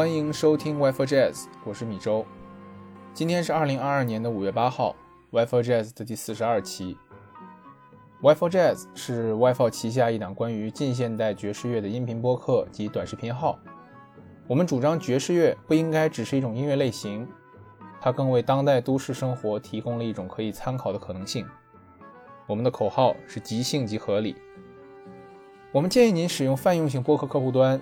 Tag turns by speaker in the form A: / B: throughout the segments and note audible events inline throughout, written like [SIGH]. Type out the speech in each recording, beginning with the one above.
A: 欢迎收听 Wi-Fi Jazz，我是米周。今天是二零二二年的五月八号，Wi-Fi Jazz 的第四十二期。Wi-Fi Jazz 是 Wi-Fi 旗下一档关于近现代爵士乐的音频播客及短视频号。我们主张爵士乐不应该只是一种音乐类型，它更为当代都市生活提供了一种可以参考的可能性。我们的口号是即兴即合理。我们建议您使用泛用型播客客户端。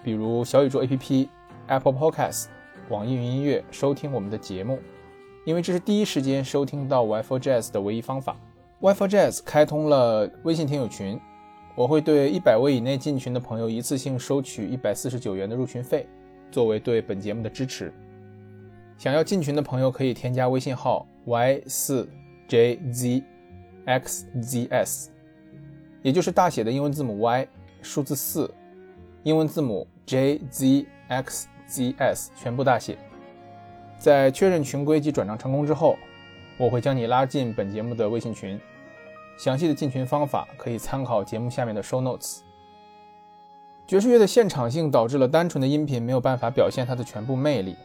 A: 比如小宇宙 APP、Apple Podcast、网易云音乐收听我们的节目，因为这是第一时间收听到 Wi-Fi Jazz 的唯一方法。Wi-Fi Jazz 开通了微信听友群，我会对一百位以内进群的朋友一次性收取一百四十九元的入群费，作为对本节目的支持。想要进群的朋友可以添加微信号 y 四 jzxzs，也就是大写的英文字母 Y，数字四。英文字母 J Z X Z S 全部大写。在确认群规及转账成功之后，我会将你拉进本节目的微信群。详细的进群方法可以参考节目下面的 show notes。爵士乐的现场性导致了单纯的音频没有办法表现它的全部魅力，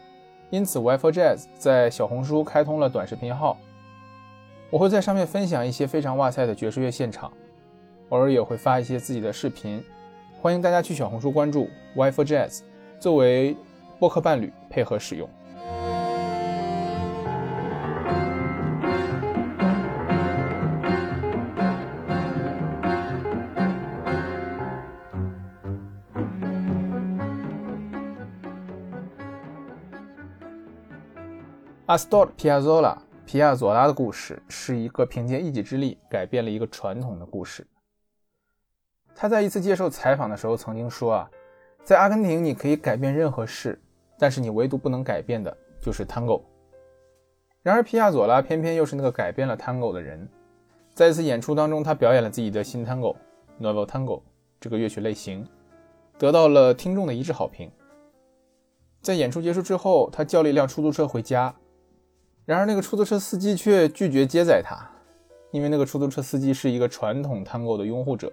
A: 因此 Wi-Fi Jazz 在小红书开通了短视频号，我会在上面分享一些非常哇塞的爵士乐现场，偶尔也会发一些自己的视频。欢迎大家去小红书关注 Wi-Fi Jazz，作为播客伴侣配合使用。阿斯托尔·皮亚佐拉，皮亚佐拉的故事是一个凭借一己之力改变了一个传统的故事。他在一次接受采访的时候曾经说：“啊，在阿根廷你可以改变任何事，但是你唯独不能改变的就是 Tango。”然而皮亚佐拉偏偏又是那个改变了 Tango 的人。在一次演出当中，他表演了自己的新 Tango Novel Tango 这个乐曲类型，得到了听众的一致好评。在演出结束之后，他叫了一辆出租车回家，然而那个出租车司机却拒绝接载他，因为那个出租车司机是一个传统 Tango 的拥护者。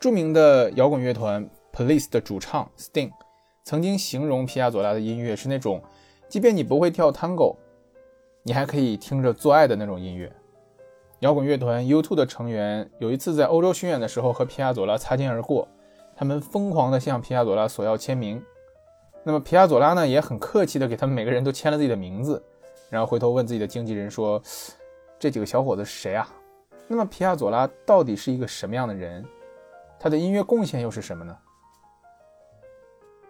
A: 著名的摇滚乐团 Police 的主唱 Sting 曾经形容皮亚佐拉的音乐是那种，即便你不会跳 Tango，你还可以听着做爱的那种音乐。摇滚乐团 U2 的成员有一次在欧洲巡演的时候和皮亚佐拉擦肩而过，他们疯狂地向皮亚佐拉索要签名。那么皮亚佐拉呢也很客气地给他们每个人都签了自己的名字，然后回头问自己的经纪人说：“这几个小伙子是谁啊？”那么皮亚佐拉到底是一个什么样的人？他的音乐贡献又是什么呢？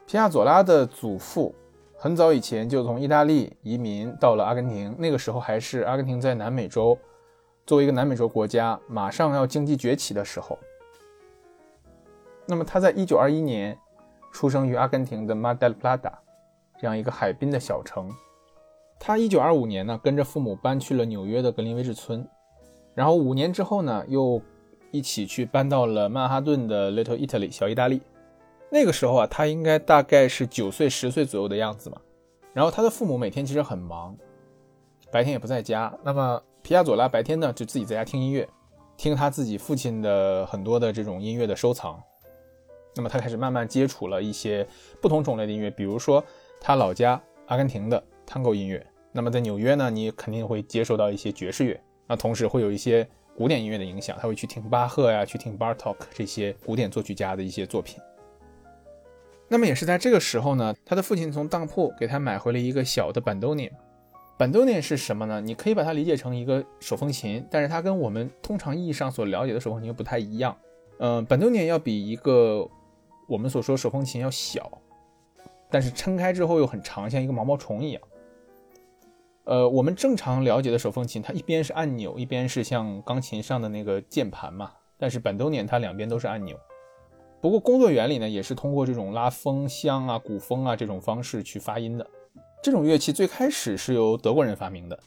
A: 皮亚佐拉的祖父很早以前就从意大利移民到了阿根廷，那个时候还是阿根廷在南美洲作为一个南美洲国家马上要经济崛起的时候。那么他在1921年出生于阿根廷的 Mar del Plata 这样一个海滨的小城。他1925年呢跟着父母搬去了纽约的格林威治村，然后五年之后呢又。一起去搬到了曼哈顿的 Little Italy 小意大利。那个时候啊，他应该大概是九岁、十岁左右的样子嘛。然后他的父母每天其实很忙，白天也不在家。那么皮亚佐拉白天呢就自己在家听音乐，听他自己父亲的很多的这种音乐的收藏。那么他开始慢慢接触了一些不同种类的音乐，比如说他老家阿根廷的 Tango 音乐。那么在纽约呢，你肯定会接受到一些爵士乐，那同时会有一些。古典音乐的影响，他会去听巴赫呀，去听 Bartok 这些古典作曲家的一些作品。那么也是在这个时候呢，他的父亲从当铺给他买回了一个小的板 n 尼。板 n 尼是什么呢？你可以把它理解成一个手风琴，但是它跟我们通常意义上所了解的手风琴又不太一样。嗯，板 n 尼要比一个我们所说手风琴要小，但是撑开之后又很长，像一个毛毛虫一样。呃，我们正常了解的手风琴，它一边是按钮，一边是像钢琴上的那个键盘嘛。但是本多年它两边都是按钮。不过工作原理呢，也是通过这种拉风箱啊、鼓风啊这种方式去发音的。这种乐器最开始是由德国人发明的，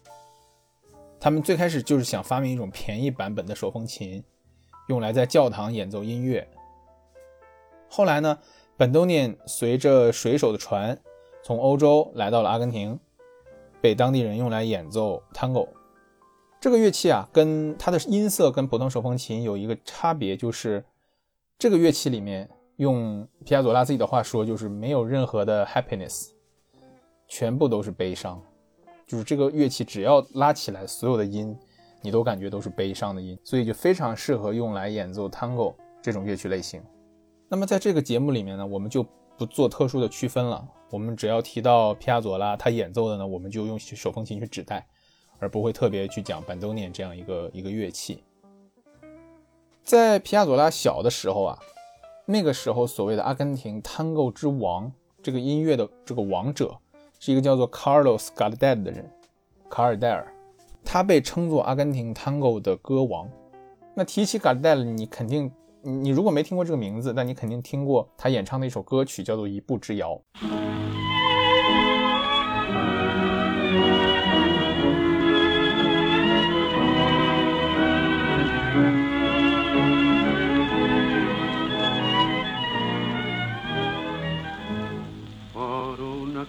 A: 他们最开始就是想发明一种便宜版本的手风琴，用来在教堂演奏音乐。后来呢，本多年随着水手的船从欧洲来到了阿根廷。被当地人用来演奏 Tango，这个乐器啊，跟它的音色跟普通手风琴有一个差别，就是这个乐器里面用皮亚佐拉自己的话说，就是没有任何的 happiness，全部都是悲伤。就是这个乐器只要拉起来，所有的音你都感觉都是悲伤的音，所以就非常适合用来演奏 tango 这种乐曲类型。那么在这个节目里面呢，我们就不做特殊的区分了。我们只要提到皮亚佐拉他演奏的呢，我们就用手风琴去指代，而不会特别去讲 bandone 这样一个一个乐器。在皮亚佐拉小的时候啊，那个时候所谓的阿根廷 tango 之王，这个音乐的这个王者。是一个叫做 Carlos Gardel 的人，卡尔戴尔，他被称作阿根廷 Tango 的歌王。那提起 Gardel，你肯定，你如果没听过这个名字，那你肯定听过他演唱的一首歌曲，叫做《一步之遥》。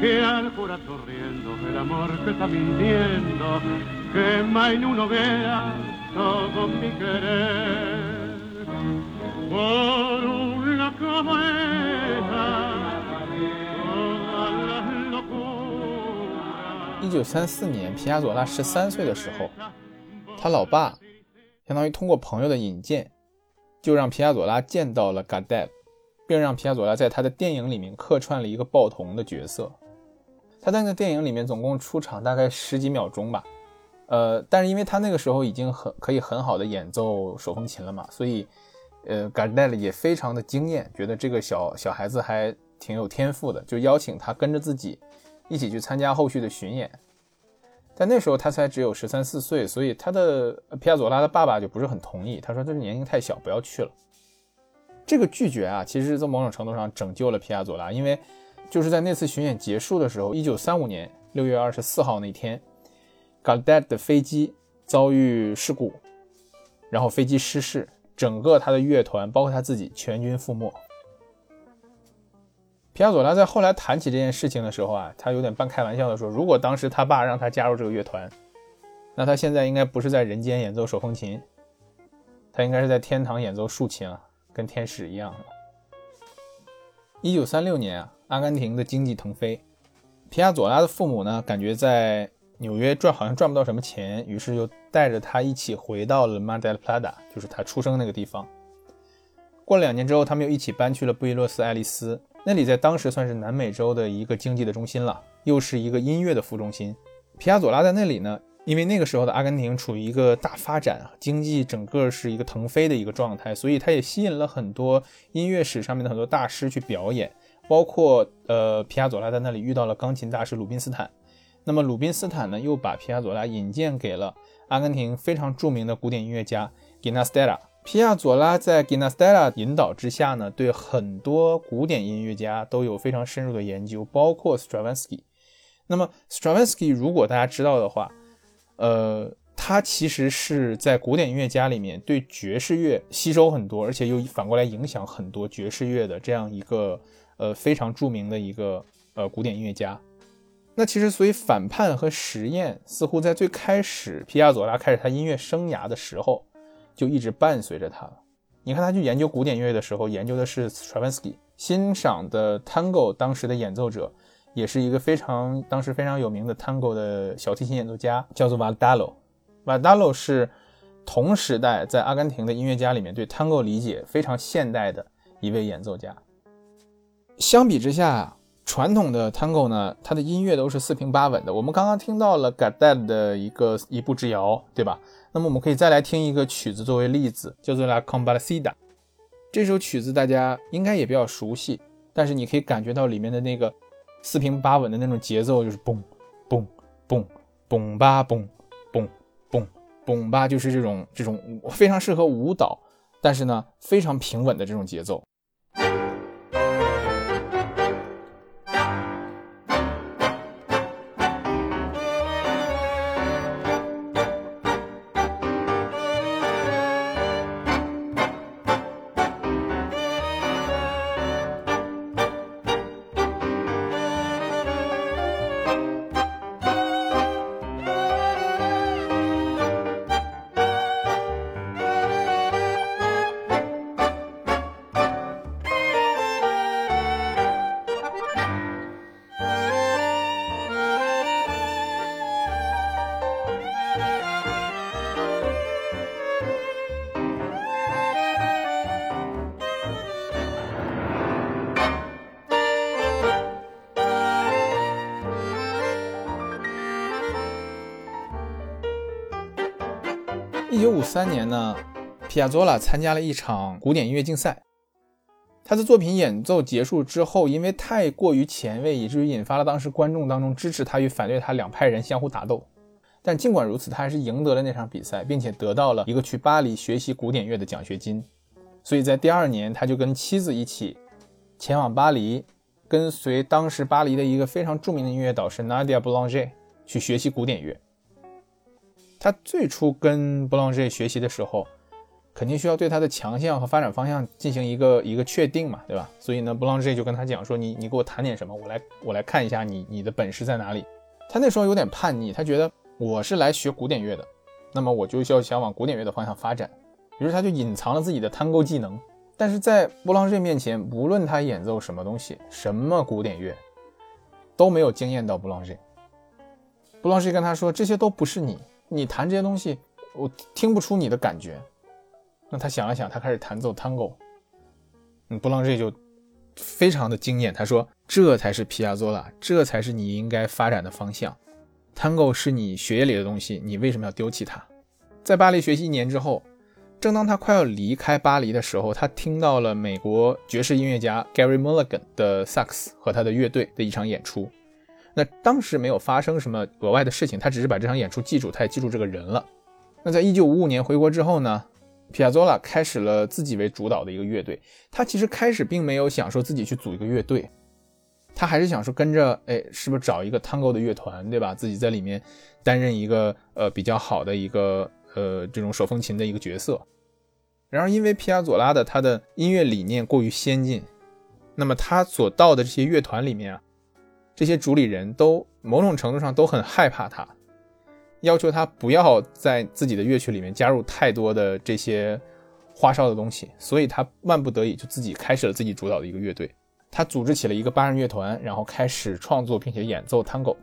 B: que al cura corriendo el amor que está mintiendo quema en una hoguera todo mi querer por una cama esa,
A: 一九三四年，皮亚佐拉十三岁的时候，他老爸相当于通过朋友的引荐，就让皮亚佐拉见到了 g a d e 并让皮亚佐拉在他的电影里面客串了一个报童的角色。他在那电影里面总共出场大概十几秒钟吧。呃，但是因为他那个时候已经很可以很好的演奏手风琴了嘛，所以，呃，Gardel 也非常的惊艳，觉得这个小小孩子还挺有天赋的，就邀请他跟着自己一起去参加后续的巡演。但那时候他才只有十三四岁，所以他的皮亚佐拉的爸爸就不是很同意，他说这是年龄太小，不要去了。这个拒绝啊，其实在某种程度上拯救了皮亚佐拉，因为就是在那次巡演结束的时候，一九三五年六月二十四号那天。Gardel 的飞机遭遇事故，然后飞机失事，整个他的乐团包括他自己全军覆没。皮亚佐拉在后来谈起这件事情的时候啊，他有点半开玩笑的说：“如果当时他爸让他加入这个乐团，那他现在应该不是在人间演奏手风琴，他应该是在天堂演奏竖琴啊，跟天使一样。”一九三六年啊，阿根廷的经济腾飞，皮亚佐拉的父母呢，感觉在。纽约赚好像赚不到什么钱，于是就带着他一起回到了 Mar del Plata，就是他出生那个地方。过了两年之后，他们又一起搬去了布宜诺斯艾利斯，那里在当时算是南美洲的一个经济的中心了，又是一个音乐的副中心。皮亚佐拉在那里呢，因为那个时候的阿根廷处于一个大发展，经济整个是一个腾飞的一个状态，所以他也吸引了很多音乐史上面的很多大师去表演，包括呃皮亚佐拉在那里遇到了钢琴大师鲁宾斯坦。那么鲁宾斯坦呢，又把皮亚佐拉引荐给了阿根廷非常著名的古典音乐家 Ginastera。皮亚佐拉在 Ginastera 引导之下呢，对很多古典音乐家都有非常深入的研究，包括 Stravinsky。那么 Stravinsky 如果大家知道的话，呃，他其实是在古典音乐家里面对爵士乐吸收很多，而且又反过来影响很多爵士乐的这样一个呃非常著名的一个呃古典音乐家。那其实，所以反叛和实验似乎在最开始皮亚佐拉开始他音乐生涯的时候，就一直伴随着他。你看，他去研究古典音乐的时候，研究的是 Stravinsky，欣赏的 Tango 当时的演奏者，也是一个非常当时非常有名的 Tango 的小提琴演奏家，叫做 Valdalo。Valdalo 是同时代在阿根廷的音乐家里面对 Tango 理解非常现代的一位演奏家。相比之下。传统的 Tango 呢，它的音乐都是四平八稳的。我们刚刚听到了 Gardel 的一个一步之遥，对吧？那么我们可以再来听一个曲子作为例子，叫做 La Combalcida。这首曲子大家应该也比较熟悉，但是你可以感觉到里面的那个四平八稳的那种节奏，就是嘣嘣嘣嘣吧嘣嘣嘣嘣吧，就是这种这种非常适合舞蹈，但是呢非常平稳的这种节奏。一九五三年呢，皮亚佐拉参加了一场古典音乐竞赛。他的作品演奏结束之后，因为太过于前卫，以至于引发了当时观众当中支持他与反对他两派人相互打斗。但尽管如此，他还是赢得了那场比赛，并且得到了一个去巴黎学习古典乐的奖学金。所以在第二年，他就跟妻子一起前往巴黎，跟随当时巴黎的一个非常著名的音乐导师 Nadia Boulanger 去学习古典乐。他最初跟 b l a n g e 学习的时候。肯定需要对他的强项和发展方向进行一个一个确定嘛，对吧？所以呢，布朗 J 就跟他讲说：“你你给我弹点什么，我来我来看一下你你的本事在哪里。”他那时候有点叛逆，他觉得我是来学古典乐的，那么我就需要想往古典乐的方向发展，于是他就隐藏了自己的探戈技能。但是在布朗 J 面前，无论他演奏什么东西，什么古典乐，都没有惊艳到布朗 J。布朗 J 跟他说：“这些都不是你，你弹这些东西，我听不出你的感觉。”那他想了想，他开始弹奏 Tango。嗯，布朗日就非常的惊艳，他说：“这才是皮亚佐拉，这才是你应该发展的方向。Tango 是你血液里的东西，你为什么要丢弃它？”在巴黎学习一年之后，正当他快要离开巴黎的时候，他听到了美国爵士音乐家 Gary Mulligan 的萨克斯和他的乐队的一场演出。那当时没有发生什么额外的事情，他只是把这场演出记住，他也记住这个人了。那在一九五五年回国之后呢？皮亚佐拉开始了自己为主导的一个乐队。他其实开始并没有想说自己去组一个乐队，他还是想说跟着，哎，是不是找一个 Tango 的乐团，对吧？自己在里面担任一个呃比较好的一个呃这种手风琴的一个角色。然而，因为皮亚佐拉的他的音乐理念过于先进，那么他所到的这些乐团里面啊，这些主理人都某种程度上都很害怕他。要求他不要在自己的乐曲里面加入太多的这些花哨的东西，所以他万不得已就自己开始了自己主导的一个乐队。他组织起了一个八人乐团，然后开始创作并且演奏 Tango。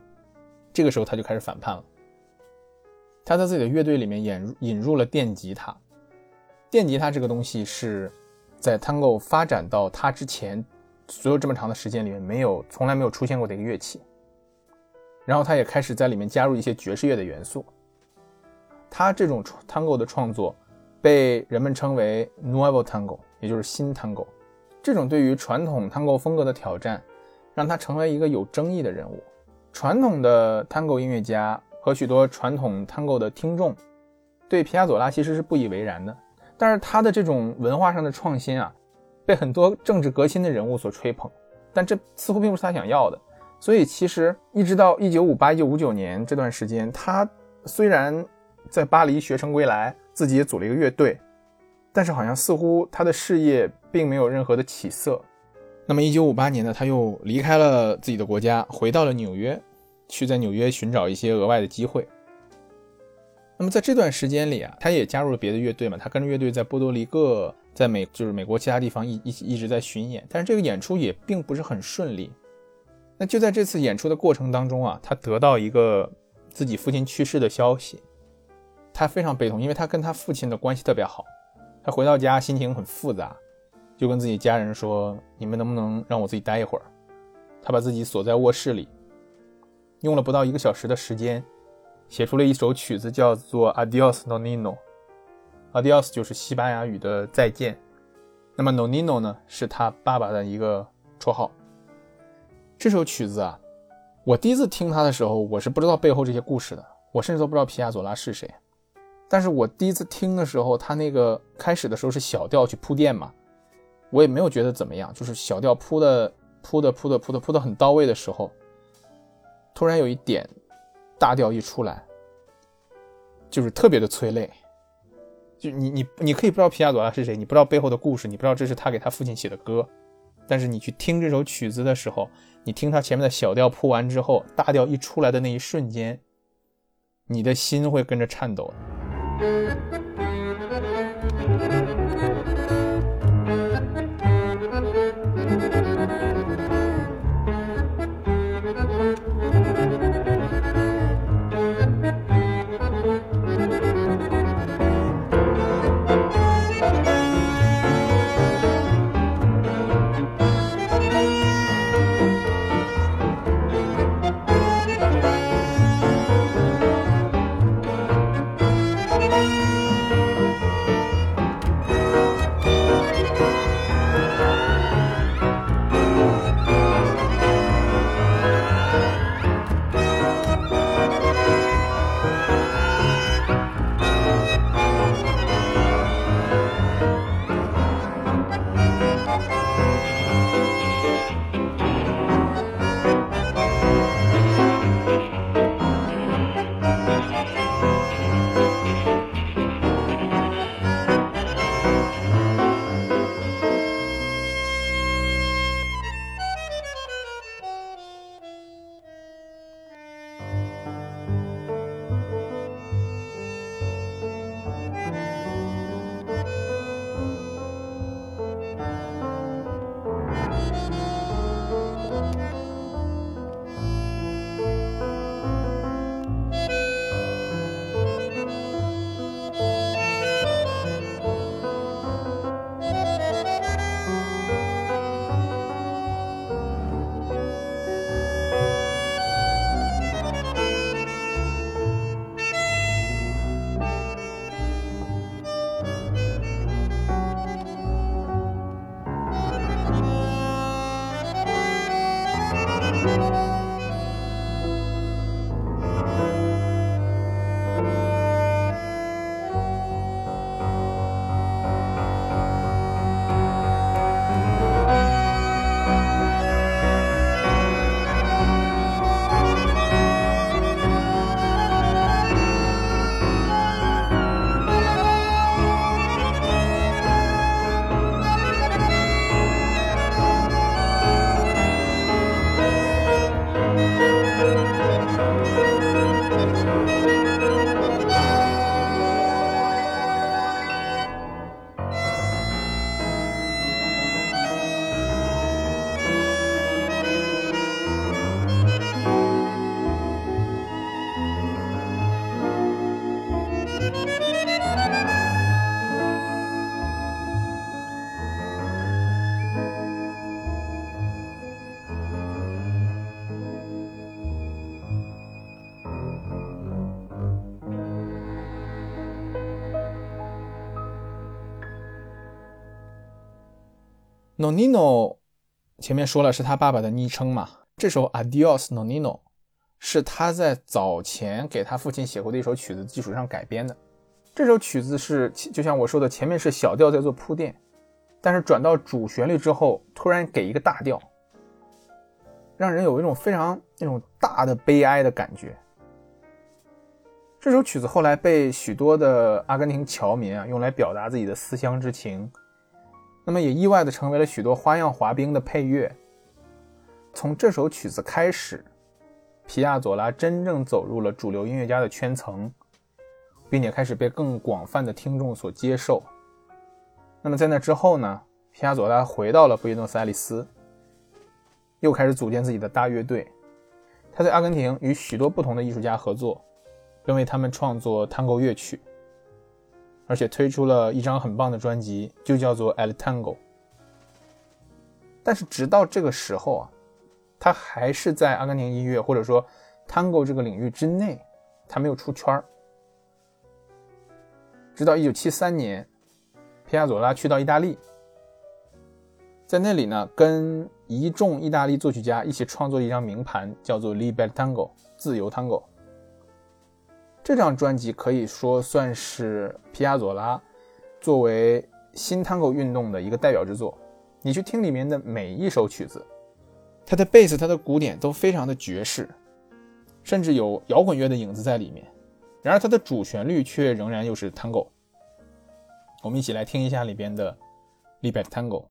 A: 这个时候他就开始反叛了。他在自己的乐队里面引引入了电吉他。电吉他这个东西是在 Tango 发展到他之前所有这么长的时间里面没有从来没有出现过的一个乐器。然后他也开始在里面加入一些爵士乐的元素。他这种 Tango 的创作被人们称为 Nuevo Tango，也就是新 Tango。这种对于传统 Tango 风格的挑战，让他成为一个有争议的人物。传统的 Tango 音乐家和许多传统 Tango 的听众对皮亚佐拉其实是不以为然的。但是他的这种文化上的创新啊，被很多政治革新的人物所吹捧，但这似乎并不是他想要的。所以，其实一直到一九五八、一九五九年这段时间，他虽然在巴黎学成归来，自己也组了一个乐队，但是好像似乎他的事业并没有任何的起色。那么，一九五八年呢，他又离开了自己的国家，回到了纽约，去在纽约寻找一些额外的机会。那么，在这段时间里啊，他也加入了别的乐队嘛，他跟着乐队在波多黎各，在美就是美国其他地方一一一直在巡演，但是这个演出也并不是很顺利。那就在这次演出的过程当中啊，他得到一个自己父亲去世的消息，他非常悲痛，因为他跟他父亲的关系特别好。他回到家心情很复杂，就跟自己家人说：“你们能不能让我自己待一会儿？”他把自己锁在卧室里，用了不到一个小时的时间，写出了一首曲子，叫做《Adios Nonino》。Adios 就是西班牙语的再见，那么 Nonino 呢，是他爸爸的一个绰号。这首曲子啊，我第一次听它的时候，我是不知道背后这些故事的，我甚至都不知道皮亚佐拉是谁。但是我第一次听的时候，他那个开始的时候是小调去铺垫嘛，我也没有觉得怎么样，就是小调铺的铺的铺的铺的铺的很到位的时候，突然有一点大调一出来，就是特别的催泪。就你你你可以不知道皮亚佐拉是谁，你不知道背后的故事，你不知道这是他给他父亲写的歌。但是你去听这首曲子的时候，你听他前面的小调铺完之后，大调一出来的那一瞬间，你的心会跟着颤抖。Nonino 前面说了是他爸爸的昵称嘛，这首 Adios Nonino 是他在早前给他父亲写过的一首曲子基础上改编的。这首曲子是就像我说的，前面是小调在做铺垫，但是转到主旋律之后，突然给一个大调，让人有一种非常那种大的悲哀的感觉。这首曲子后来被许多的阿根廷侨民啊用来表达自己的思乡之情，那么也意外的成为了许多花样滑冰的配乐。从这首曲子开始，皮亚佐拉真正走入了主流音乐家的圈层，并且开始被更广泛的听众所接受。那么在那之后呢？皮亚佐拉回到了布宜诺斯艾利斯，又开始组建自己的大乐队。他在阿根廷与许多不同的艺术家合作。并为他们创作探戈乐曲，而且推出了一张很棒的专辑，就叫做《El Tango》。但是直到这个时候啊，他还是在阿根廷音乐或者说 Tango 这个领域之内，他没有出圈儿。直到1973年，皮亚佐拉去到意大利，在那里呢，跟一众意大利作曲家一起创作一张名盘，叫做《Liber Tango》自由 Tango）。这张专辑可以说算是皮亚佐拉作为新探戈运动的一个代表之作。你去听里面的每一首曲子，它的贝斯、它的鼓点都非常的爵士，甚至有摇滚乐的影子在里面。然而，它的主旋律却仍然又是探戈。我们一起来听一下里边的《l i b e r Tango》。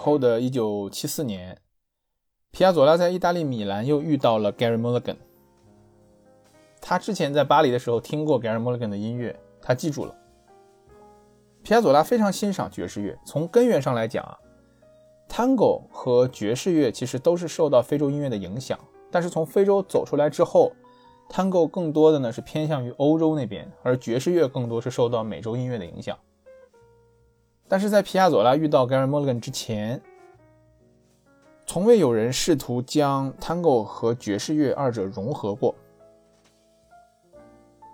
A: 后的一九七四年，皮亚佐拉在意大利米兰又遇到了 Gary Mulligan。他之前在巴黎的时候听过 Gary Mulligan 的音乐，他记住了。皮亚佐拉非常欣赏爵士乐。从根源上来讲啊，Tango 和爵士乐其实都是受到非洲音乐的影响。但是从非洲走出来之后，Tango 更多的呢是偏向于欧洲那边，而爵士乐更多是受到美洲音乐的影响。但是在皮亚佐拉遇到 Gary Mulligan 之前，从未有人试图将 Tango 和爵士乐二者融合过。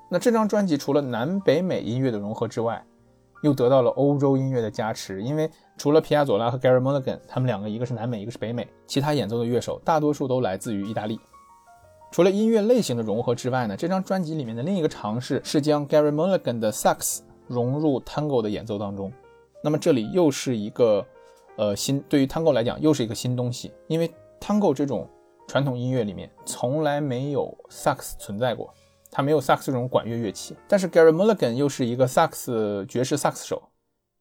A: 那这张专辑除了南北美音乐的融合之外，又得到了欧洲音乐的加持。因为除了皮亚佐拉和 Gary Mulligan，他们两个一个是南美，一个是北美，其他演奏的乐手大多数都来自于意大利。除了音乐类型的融合之外呢，这张专辑里面的另一个尝试是将 Gary Mulligan 的萨克斯融入 Tango 的演奏当中。那么这里又是一个，呃，新对于 Tango 来讲又是一个新东西，因为 Tango 这种传统音乐里面从来没有萨克斯存在过，它没有萨克斯这种管乐乐器。但是 Gary Mulligan 又是一个萨克斯爵士萨克斯手，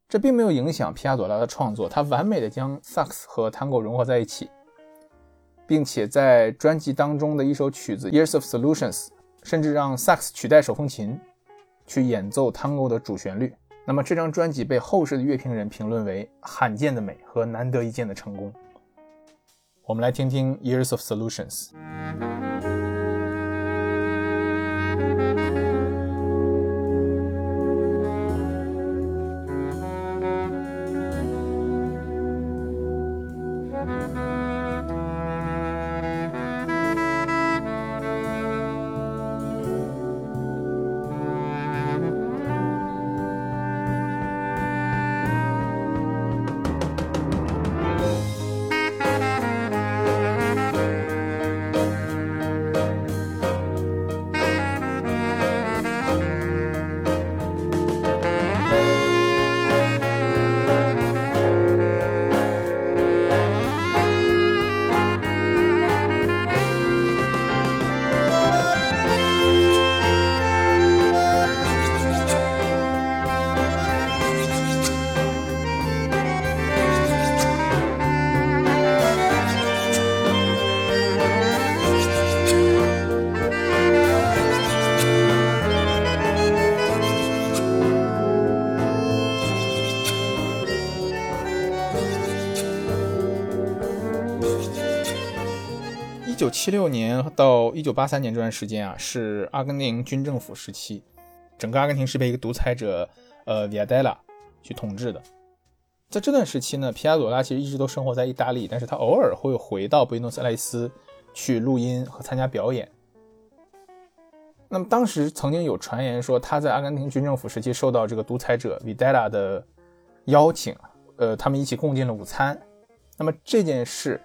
A: 这并没有影响皮亚佐拉的创作，他完美的将萨克斯和 Tango 融合在一起。并且在专辑当中的一首曲子《Years of Solutions》，甚至让萨克斯取代手风琴去演奏 Tango 的主旋律。那么这张专辑被后世的乐评人评论为罕见的美和难得一见的成功。我们来听听《Years of Solutions》。一九八三年这段时间啊，是阿根廷军政府时期，整个阿根廷是被一个独裁者，呃，维亚戴拉去统治的。在这段时期呢，皮亚佐拉其实一直都生活在意大利，但是他偶尔会回到布宜诺斯艾利斯去录音和参加表演。那么当时曾经有传言说，他在阿根廷军政府时期受到这个独裁者维戴拉的邀请，呃，他们一起共进了午餐。那么这件事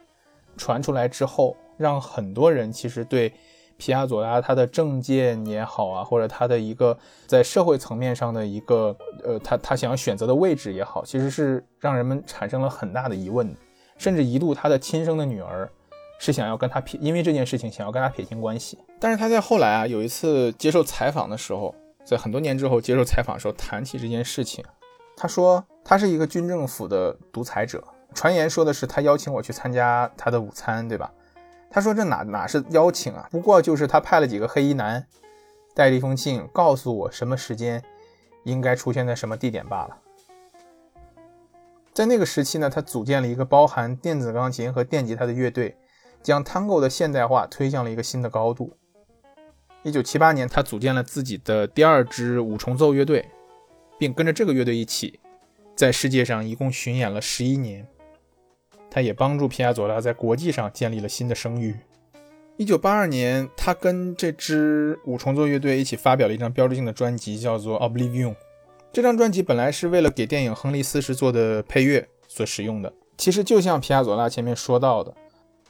A: 传出来之后，让很多人其实对皮亚佐拉他的政见也好啊，或者他的一个在社会层面上的一个呃，他他想要选择的位置也好，其实是让人们产生了很大的疑问，甚至一度他的亲生的女儿是想要跟他撇，因为这件事情想要跟他撇清关系。但是他在后来啊，有一次接受采访的时候，在很多年之后接受采访的时候谈起这件事情，他说他是一个军政府的独裁者，传言说的是他邀请我去参加他的午餐，对吧？他说：“这哪哪是邀请啊？不过就是他派了几个黑衣男，带了一封信，告诉我什么时间应该出现在什么地点罢了。”在那个时期呢，他组建了一个包含电子钢琴和电吉他的乐队，将 Tango 的现代化推向了一个新的高度。一九七八年，他组建了自己的第二支五重奏乐队，并跟着这个乐队一起，在世界上一共巡演了十一年。他也帮助皮亚佐拉在国际上建立了新的声誉。一九八二年，他跟这支五重奏乐队一起发表了一张标志性的专辑，叫做《Oblivion》。这张专辑本来是为了给电影《亨利四世》做的配乐所使用的。其实就像皮亚佐拉前面说到的，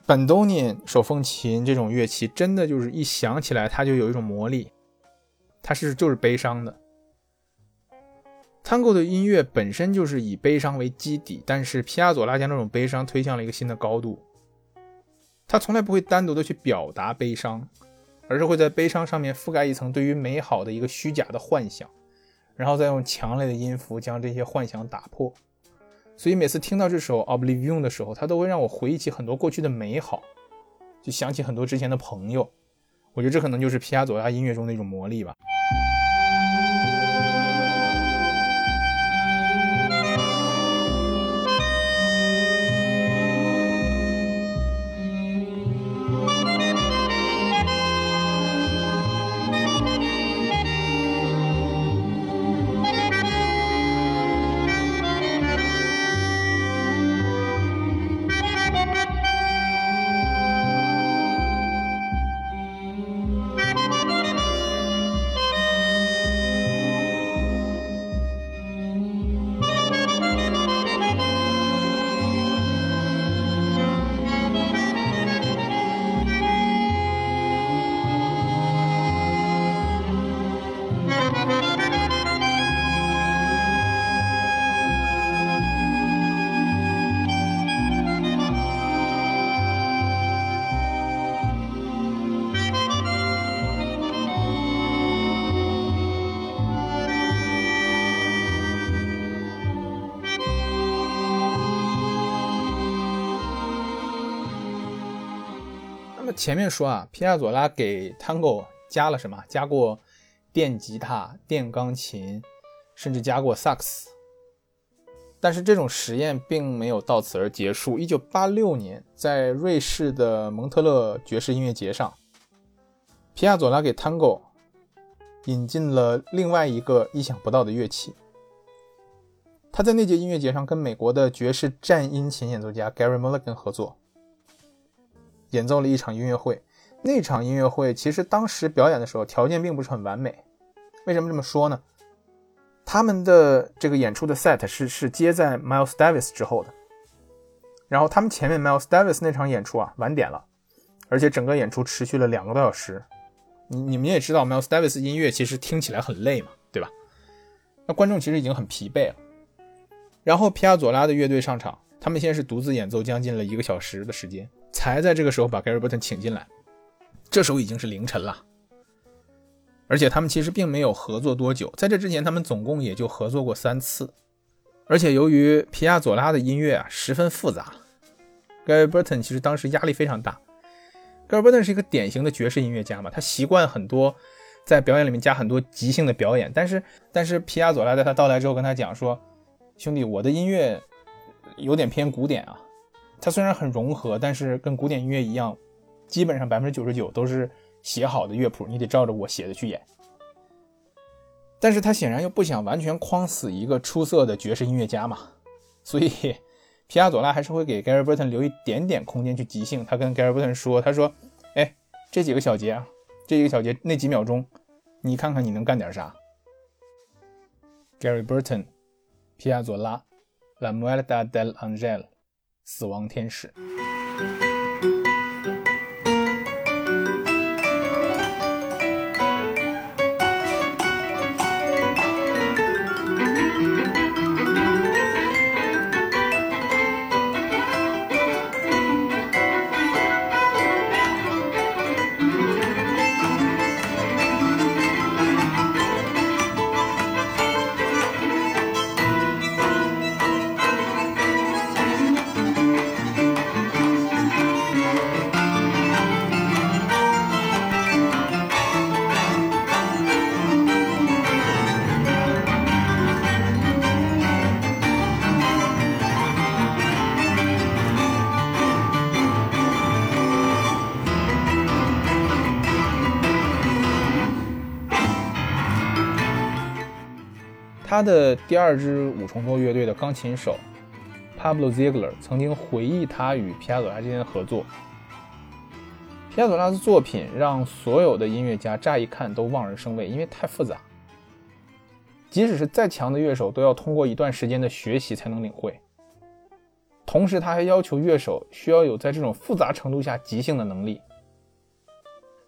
A: 本多尼手风琴这种乐器，真的就是一响起来，它就有一种魔力，它是就是悲伤的。Tango 的音乐本身就是以悲伤为基底，但是皮亚佐拉将这种悲伤推向了一个新的高度。他从来不会单独的去表达悲伤，而是会在悲伤上面覆盖一层对于美好的一个虚假的幻想，然后再用强烈的音符将这些幻想打破。所以每次听到这首《Oblivion》的时候，它都会让我回忆起很多过去的美好，就想起很多之前的朋友。我觉得这可能就是皮亚佐拉音乐中的一种魔力吧。前面说啊，皮亚佐拉给 Tango 加了什么？加过电吉他、电钢琴，甚至加过萨克斯。但是这种实验并没有到此而结束。一九八六年，在瑞士的蒙特勒爵士音乐节上，皮亚佐拉给 Tango 引进了另外一个意想不到的乐器。他在那届音乐节上跟美国的爵士战音琴演奏家 Gary Mulligan 合作，演奏了一场音乐会。那场音乐会其实当时表演的时候条件并不是很完美。为什么这么说呢？他们的这个演出的 set 是是接在 Miles Davis 之后的，然后他们前面 Miles Davis 那场演出啊晚点了，而且整个演出持续了两个多小时。你你们也知道 Miles Davis 音乐其实听起来很累嘛，对吧？那观众其实已经很疲惫了。然后皮亚佐拉的乐队上场，他们先是独自演奏将近了一个小时的时间，才在这个时候把 Gary Burton 请进来。这时候已经是凌晨了。而且他们其实并没有合作多久，在这之前，他们总共也就合作过三次。而且由于皮亚佐拉的音乐啊十分复杂，Gary Burton 其实当时压力非常大。Gary Burton 是一个典型的爵士音乐家嘛，他习惯很多在表演里面加很多即兴的表演。但是，但是皮亚佐拉在他到来之后跟他讲说：“兄弟，我的音乐有点偏古典啊。它虽然很融合，但是跟古典音乐一样，基本上百分之九十九都是。”写好的乐谱，你得照着我写的去演。但是他显然又不想完全框死一个出色的爵士音乐家嘛，所以 [LAUGHS] 皮亚佐拉还是会给 Gary Burton 留一点点空间去即兴。他跟 Gary Burton 说：“他说，哎，这几个小节啊，这几个小节那几秒钟，你看看你能干点啥？”Gary Burton，皮亚佐拉，La Muerte del Angel，死亡天使。他的第二支五重奏乐队的钢琴手 Pablo Ziegler 曾经回忆他与皮亚佐拉之间的合作。皮亚佐拉的作品让所有的音乐家乍一看都望而生畏，因为太复杂，即使是再强的乐手都要通过一段时间的学习才能领会。同时，他还要求乐手需要有在这种复杂程度下即兴的能力。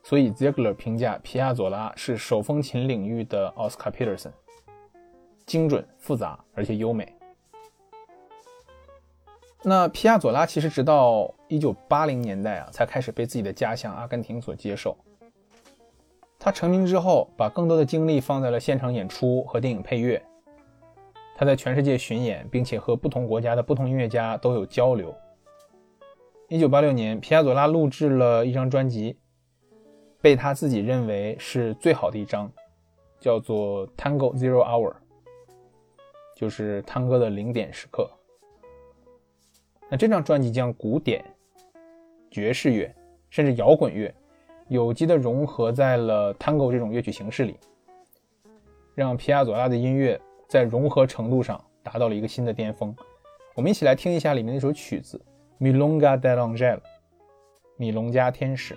A: 所以，Ziegler 评价皮亚佐拉是手风琴领域的奥斯卡· s o n 精准、复杂而且优美。那皮亚佐拉其实直到一九八零年代啊，才开始被自己的家乡阿根廷所接受。他成名之后，把更多的精力放在了现场演出和电影配乐。他在全世界巡演，并且和不同国家的不同音乐家都有交流。一九八六年，皮亚佐拉录制了一张专辑，被他自己认为是最好的一张，叫做《Tango Zero Hour》。就是汤哥的零点时刻。那这张专辑将古典、爵士乐甚至摇滚乐有机的融合在了 Tango 这种乐曲形式里，让皮亚佐拉的音乐在融合程度上达到了一个新的巅峰。我们一起来听一下里面那首曲子《Milonga del Angel》，米隆加天使。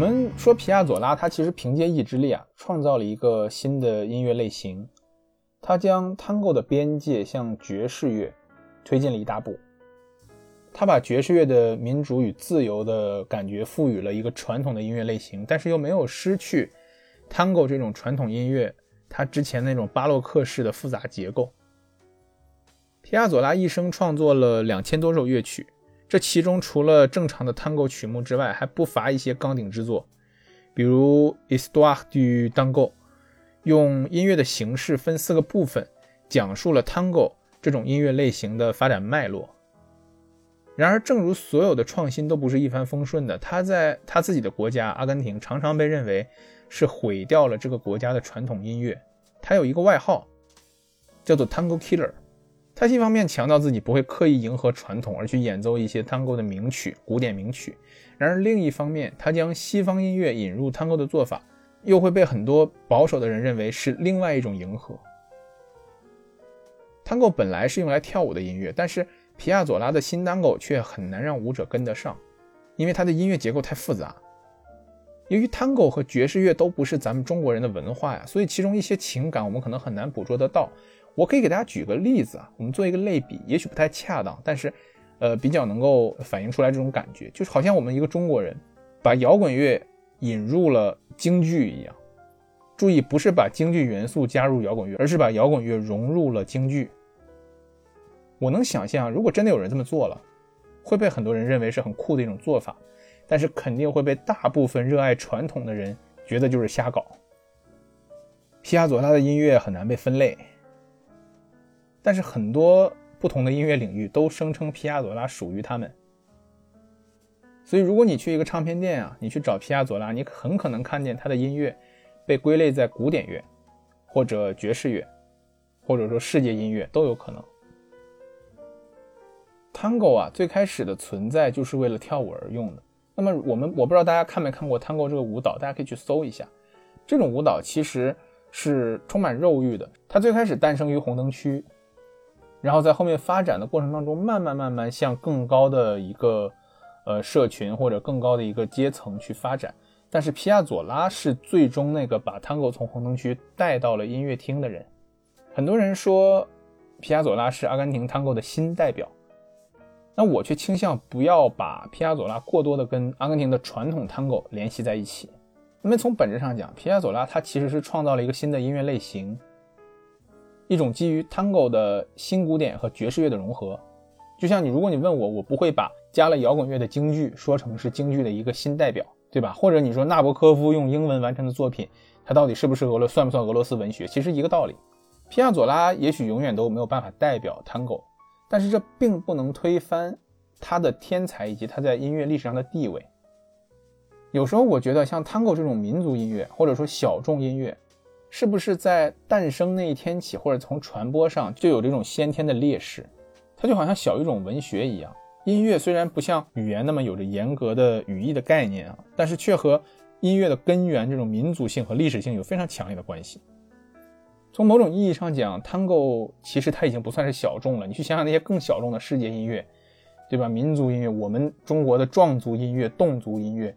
A: 我们说皮亚佐拉，他其实凭借意志力啊，创造了一个新的音乐类型，他将 Tango 的边界向爵士乐推进了一大步。他把爵士乐的民主与自由的感觉赋予了一个传统的音乐类型，但是又没有失去 Tango 这种传统音乐它之前那种巴洛克式的复杂结构。皮亚佐拉一生创作了两千多首乐曲。这其中除了正常的探戈曲目之外，还不乏一些钢鼎之作，比如《Histoire du Tango》，用音乐的形式分四个部分，讲述了探戈这种音乐类型的发展脉络。然而，正如所有的创新都不是一帆风顺的，他在他自己的国家阿根廷常常被认为是毁掉了这个国家的传统音乐。他有一个外号，叫做 “Tango Killer”。他一方面强调自己不会刻意迎合传统而去演奏一些 Tango 的名曲、古典名曲，然而另一方面，他将西方音乐引入 Tango 的做法，又会被很多保守的人认为是另外一种迎合。Tango 本来是用来跳舞的音乐，但是皮亚佐拉的新 Tango 却很难让舞者跟得上，因为它的音乐结构太复杂。由于 Tango 和爵士乐都不是咱们中国人的文化呀，所以其中一些情感我们可能很难捕捉得到。我可以给大家举个例子啊，我们做一个类比，也许不太恰当，但是，呃，比较能够反映出来这种感觉，就是好像我们一个中国人把摇滚乐引入了京剧一样。注意，不是把京剧元素加入摇滚乐，而是把摇滚乐融入了京剧。我能想象，如果真的有人这么做了，会被很多人认为是很酷的一种做法，但是肯定会被大部分热爱传统的人觉得就是瞎搞。皮亚佐拉的音乐很难被分类。但是很多不同的音乐领域都声称皮亚佐拉属于他们，所以如果你去一个唱片店啊，你去找皮亚佐拉，你很可能看见他的音乐被归类在古典乐，或者爵士乐，或者说世界音乐都有可能。Tango 啊，最开始的存在就是为了跳舞而用的。那么我们我不知道大家看没看过 Tango 这个舞蹈，大家可以去搜一下。这种舞蹈其实是充满肉欲的，它最开始诞生于红灯区。然后在后面发展的过程当中，慢慢慢慢向更高的一个呃社群或者更高的一个阶层去发展。但是皮亚佐拉是最终那个把 Tango 从红灯区带到了音乐厅的人。很多人说皮亚佐拉是阿根廷 Tango 的新代表，那我却倾向不要把皮亚佐拉过多的跟阿根廷的传统 Tango 联系在一起。那么从本质上讲，皮亚佐拉他其实是创造了一个新的音乐类型。一种基于 Tango 的新古典和爵士乐的融合，就像你，如果你问我，我不会把加了摇滚乐的京剧说成是京剧的一个新代表，对吧？或者你说纳博科夫用英文完成的作品，它到底是不是俄罗算不算俄罗斯文学？其实一个道理。皮亚佐拉也许永远都没有办法代表 Tango，但是这并不能推翻他的天才以及他在音乐历史上的地位。有时候我觉得像 Tango 这种民族音乐，或者说小众音乐。是不是在诞生那一天起，或者从传播上就有这种先天的劣势？它就好像小语种文学一样，音乐虽然不像语言那么有着严格的语义的概念啊，但是却和音乐的根源这种民族性和历史性有非常强烈的关系。从某种意义上讲，Tango 其实它已经不算是小众了。你去想想那些更小众的世界音乐，对吧？民族音乐，我们中国的壮族音乐、侗族音乐，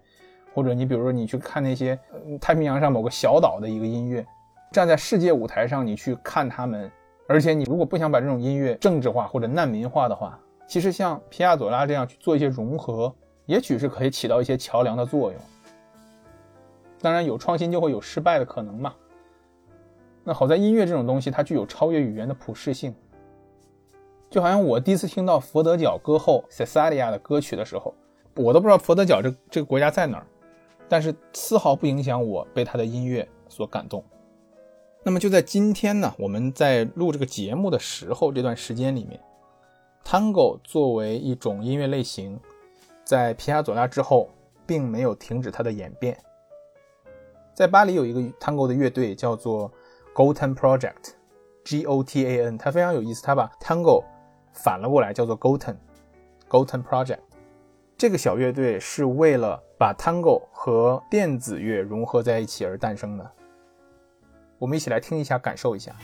A: 或者你比如说你去看那些太平洋上某个小岛的一个音乐。站在世界舞台上，你去看他们，而且你如果不想把这种音乐政治化或者难民化的话，其实像皮亚佐拉这样去做一些融合，也许是可以起到一些桥梁的作用。当然，有创新就会有失败的可能嘛。那好在音乐这种东西，它具有超越语言的普适性。就好像我第一次听到佛得角歌后塞萨利亚的歌曲的时候，我都不知道佛得角这这个国家在哪儿，但是丝毫不影响我被他的音乐所感动。那么就在今天呢，我们在录这个节目的时候，这段时间里面，Tango 作为一种音乐类型，在皮亚佐拉之后，并没有停止它的演变。在巴黎有一个 Tango 的乐队叫做 Goten Project，G-O-T-A-N，它非常有意思，它把 Tango 反了过来叫做 Goten，Goten Project。这个小乐队是为了把 Tango 和电子乐融合在一起而诞生的。我们一起来听一下，感受一下。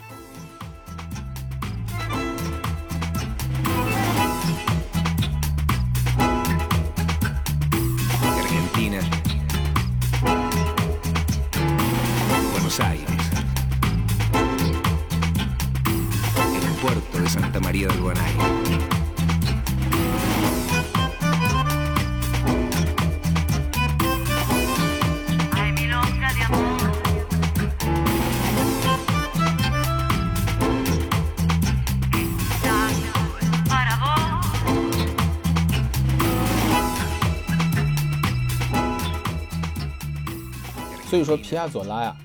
A: 说，皮亚佐拉呀，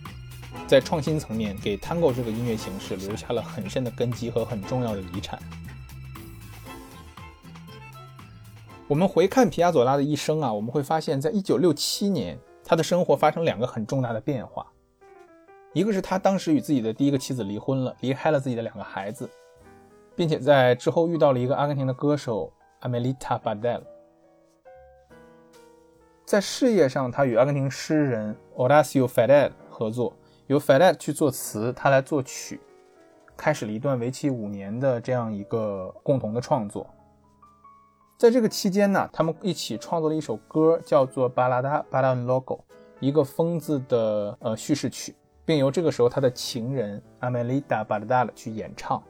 A: 在创新层面给 Tango 这个音乐形式留下了很深的根基和很重要的遗产。我们回看皮亚佐拉的一生啊，我们会发现，在1967年，他的生活发生两个很重大的变化。一个是他当时与自己的第一个妻子离婚了，离开了自己的两个孩子，并且在之后遇到了一个阿根廷的歌手 Amelita Badel。在事业上，他与阿根廷诗人 Horacio Ferrer 合作，由 Ferrer 去作词，他来作曲，开始了一段为期五年的这样一个共同的创作。在这个期间呢，他们一起创作了一首歌，叫做《Balada para un Loco》，一个疯子的呃叙事曲，并由这个时候他的情人 Amelita Badal 去演唱。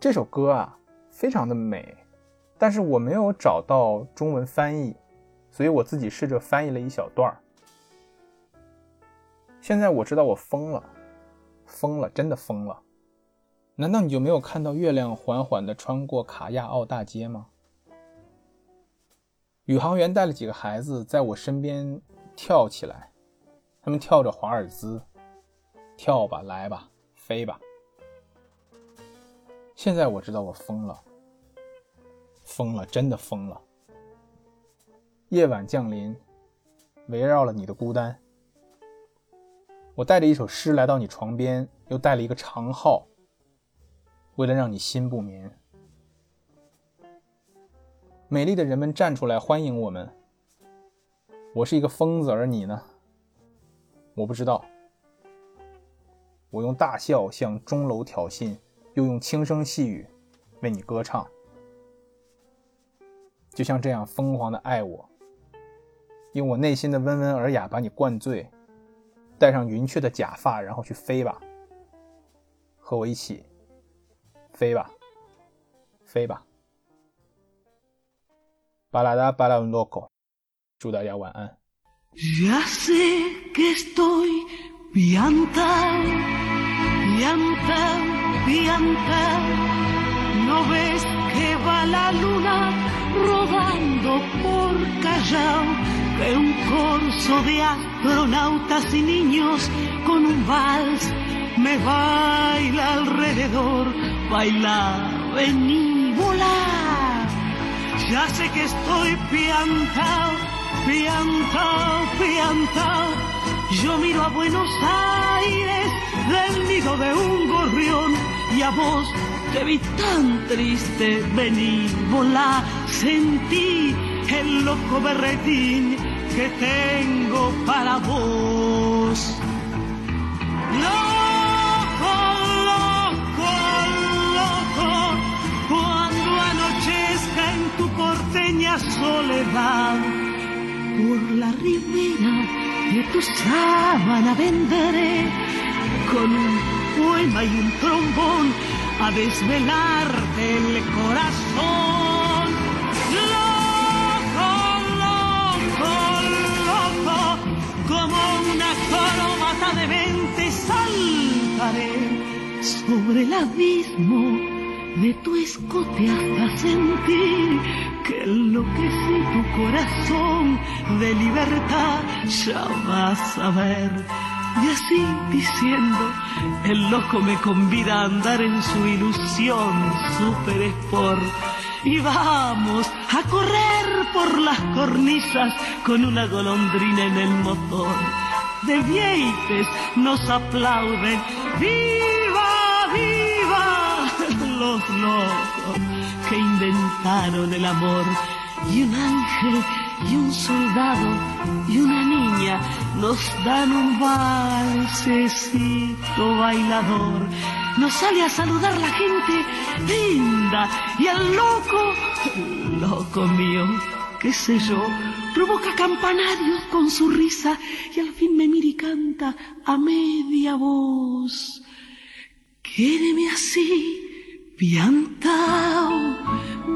A: 这首歌啊，非常的美，但是我没有找到中文翻译。所以我自己试着翻译了一小段儿。现在我知道我疯了，疯了，真的疯了。难道你就没有看到月亮缓缓地穿过卡亚奥大街吗？宇航员带了几个孩子在我身边跳起来，他们跳着华尔兹，跳吧，来吧，飞吧。现在我知道我疯了，疯了，真的疯了。夜晚降临，围绕了你的孤单。我带着一首诗来到你床边，又带了一个长号，为了让你心不眠。美丽的人们站出来欢迎我们。我是一个疯子，而你呢？我不知道。我用大笑向钟楼挑衅，又用轻声细语为你歌唱，就像这样疯狂的爱我。用我内心的温文尔雅把你灌醉，戴上云雀的假发，然后去飞吧，和我一起飞吧，飞吧。巴拉达巴拉文洛口，祝大家晚安。
C: Ya sé que estoy piantao, piantao, piantao. ¿No ves que va la luna rodando por Callao? Que un corso de astronautas y niños con un vals me baila alrededor. Baila, vení, volar. Ya sé que estoy piantao, piantao, piantao. Yo miro a Buenos Aires del nido de un gorrión y a vos te vi tan triste, vení, volá, sentí el loco berretín que tengo para vos. Loco, loco, loco, cuando anochezca en tu porteña soledad, por la ribera de tu sábana vendré con un poema y un trombón a desvelarte el corazón. Loco, loco, loco, como una corbata de mente saltaré sobre el abismo de tu escote hasta sentir que enloquece tu corazón de libertad, ya vas a ver. Y así diciendo, el loco me convida a andar en su ilusión super sport. Y vamos a correr por las cornisas con una golondrina en el motor. De vieites nos aplauden, ¡viva, viva! Los locos que inventaron el amor. Y un ángel y un soldado y una niña nos dan un valsecito bailador. Nos sale a saludar la gente linda y el loco, loco mío, qué sé yo, provoca campanarios con su risa y al fin me mira y canta a media voz. Quédeme así, Piantao,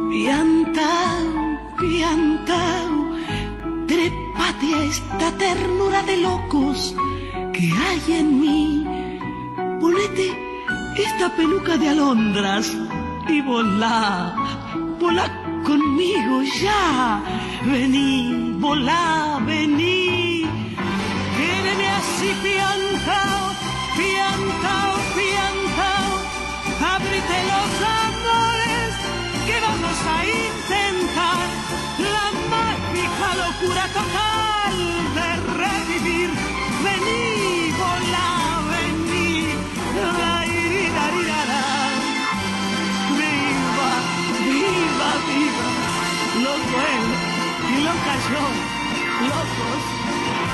C: piantao, piantao, trépate a esta ternura de locos que hay en mí. Ponete esta peluca de alondras y volá, volá conmigo ya. Vení, volá, vení. Quédeme así piantao, piantao, locura total de revivir. Vení, volá, vení. La, iri, la, ri, la, la. Viva, viva, viva. Loco él y loca yo. Locos,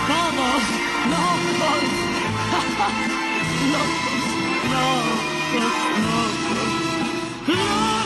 C: todos locos. [LAUGHS] locos, locos, locos. locos.